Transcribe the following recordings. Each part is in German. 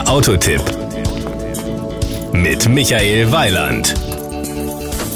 Der Autotipp mit Michael Weiland.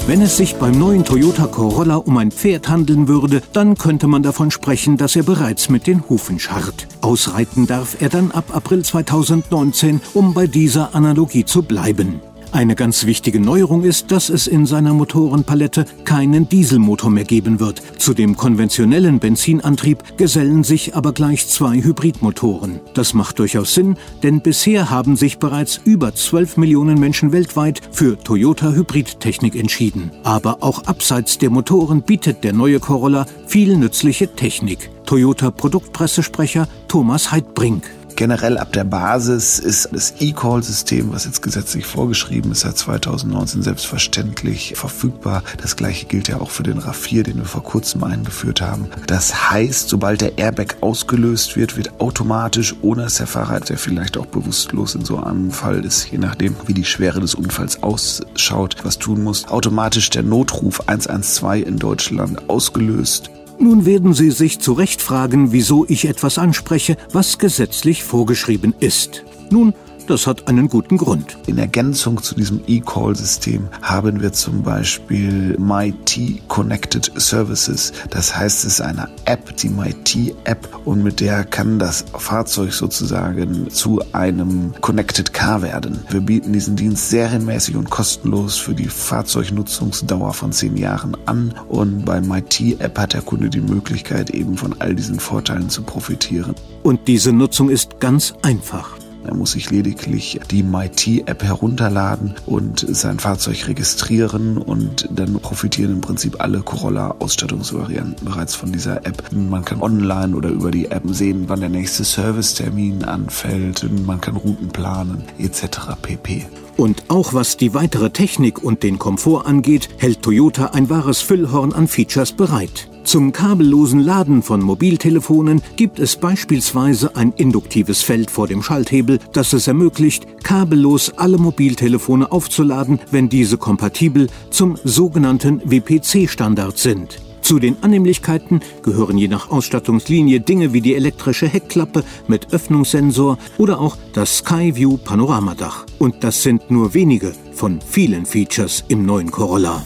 Wenn es sich beim neuen Toyota Corolla um ein Pferd handeln würde, dann könnte man davon sprechen, dass er bereits mit den Hufen scharrt. Ausreiten darf er dann ab April 2019, um bei dieser Analogie zu bleiben. Eine ganz wichtige Neuerung ist, dass es in seiner Motorenpalette keinen Dieselmotor mehr geben wird. Zu dem konventionellen Benzinantrieb gesellen sich aber gleich zwei Hybridmotoren. Das macht durchaus Sinn, denn bisher haben sich bereits über 12 Millionen Menschen weltweit für Toyota Hybridtechnik entschieden. Aber auch abseits der Motoren bietet der neue Corolla viel nützliche Technik. Toyota Produktpressesprecher Thomas Heidbrink. Generell ab der Basis ist das E-Call-System, was jetzt gesetzlich vorgeschrieben ist, seit 2019 selbstverständlich verfügbar. Das gleiche gilt ja auch für den RAV4, den wir vor kurzem eingeführt haben. Das heißt, sobald der Airbag ausgelöst wird, wird automatisch, ohne dass der Fahrer, der vielleicht auch bewusstlos in so einem Fall ist, je nachdem, wie die Schwere des Unfalls ausschaut, was tun muss, automatisch der Notruf 112 in Deutschland ausgelöst nun werden Sie sich zu Recht fragen, wieso ich etwas anspreche, was gesetzlich vorgeschrieben ist. Nun, das hat einen guten Grund. In Ergänzung zu diesem E-Call-System haben wir zum Beispiel MyT Connected Services. Das heißt, es ist eine App, die MyT-App, und mit der kann das Fahrzeug sozusagen zu einem Connected Car werden. Wir bieten diesen Dienst serienmäßig und kostenlos für die Fahrzeugnutzungsdauer von zehn Jahren an. Und bei MyT-App hat der Kunde die Möglichkeit, eben von all diesen Vorteilen zu profitieren. Und diese Nutzung ist ganz einfach. Er muss sich lediglich die MyT-App herunterladen und sein Fahrzeug registrieren und dann profitieren im Prinzip alle Corolla-Ausstattungsvarianten bereits von dieser App. Man kann online oder über die App sehen, wann der nächste Servicetermin anfällt. Man kann Routen planen etc. pp. Und auch was die weitere Technik und den Komfort angeht, hält Toyota ein wahres Füllhorn an Features bereit. Zum kabellosen Laden von Mobiltelefonen gibt es beispielsweise ein induktives Feld vor dem Schalthebel, das es ermöglicht, kabellos alle Mobiltelefone aufzuladen, wenn diese kompatibel zum sogenannten WPC-Standard sind. Zu den Annehmlichkeiten gehören je nach Ausstattungslinie Dinge wie die elektrische Heckklappe mit Öffnungssensor oder auch das Skyview Panoramadach. Und das sind nur wenige von vielen Features im neuen Corolla.